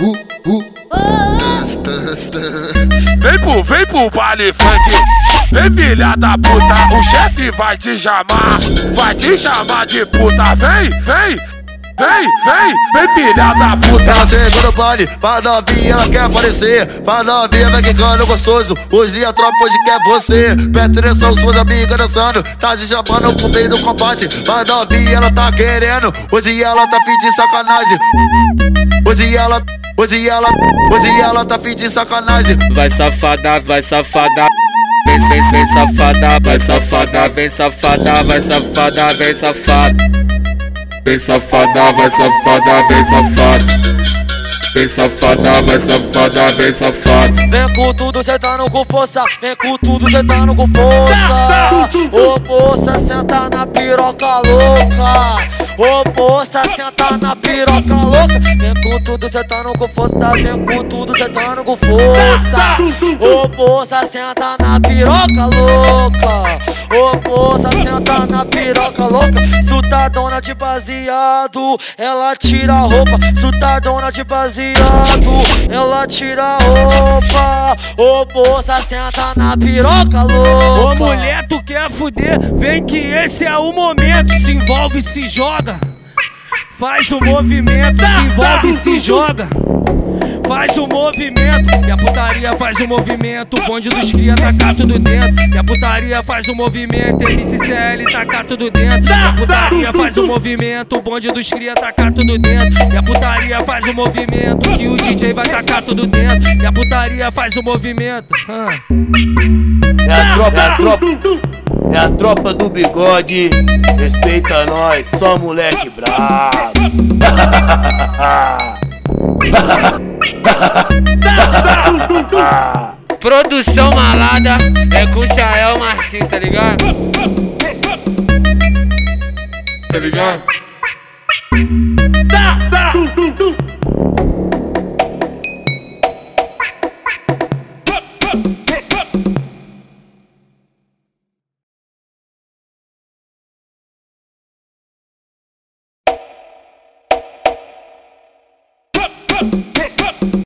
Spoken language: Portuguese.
Uh, uh. Vem pro, vem pro baile funk. Vem filha da puta, o chefe vai te chamar. Vai te chamar de puta. Vem, vem. Vem, vem, vem filha da puta. Ela chegou no baile, pra novinha ela quer aparecer. Pra novinha vai quicando gostoso. Hoje a tropa hoje quer você. Presta atenção, suas amigas dançando. Tá te chamando pro meio do combate. Pra novinha ela tá querendo. Hoje ela tá fim de sacanagem. Hoje ela, hoje ela, hoje ela tá fim de sacanagem. Vai safada, vai safada. Vem, vem, vem safada, vai safada, vem safada, vai safada, vem safada. Vem safada, vai safada, vem safada. Vem safada, vai safada, vem safada. Vem com tudo, sentando com força. Vem com tudo, sentando com força. Ô moça, senta na piroca louca. Ô moça, senta na piroca louca. Vem com tudo, sentando com força. Vem com tudo, sentando com força. Ô moça, senta na piroca louca. Ô moça, senta na piroca louca. Sutadona de baseado, ela tira a roupa. Sutadona de baseado, ela tira a roupa. Ô moça, senta na piroca louca. Ô mulher, tu quer fuder? Vem que esse é o momento. Se envolve, se joga. Faz o movimento, se envolve, se joga. Faz o movimento, e a putaria faz o movimento. O bonde dos cria tacar tudo dentro. E a putaria faz o movimento, MCCL tacar tudo dentro. E a putaria faz o movimento, o bonde dos cria tacar tudo dentro. E a putaria faz o movimento, que o DJ vai tacar tudo dentro. E a putaria faz o movimento. Ah. É a tropa, é a tropa. É a tropa do bigode. Respeita nós, só moleque brabo. Produção malada é com Chael Martins, tá ligado? Tá ligado? Huh.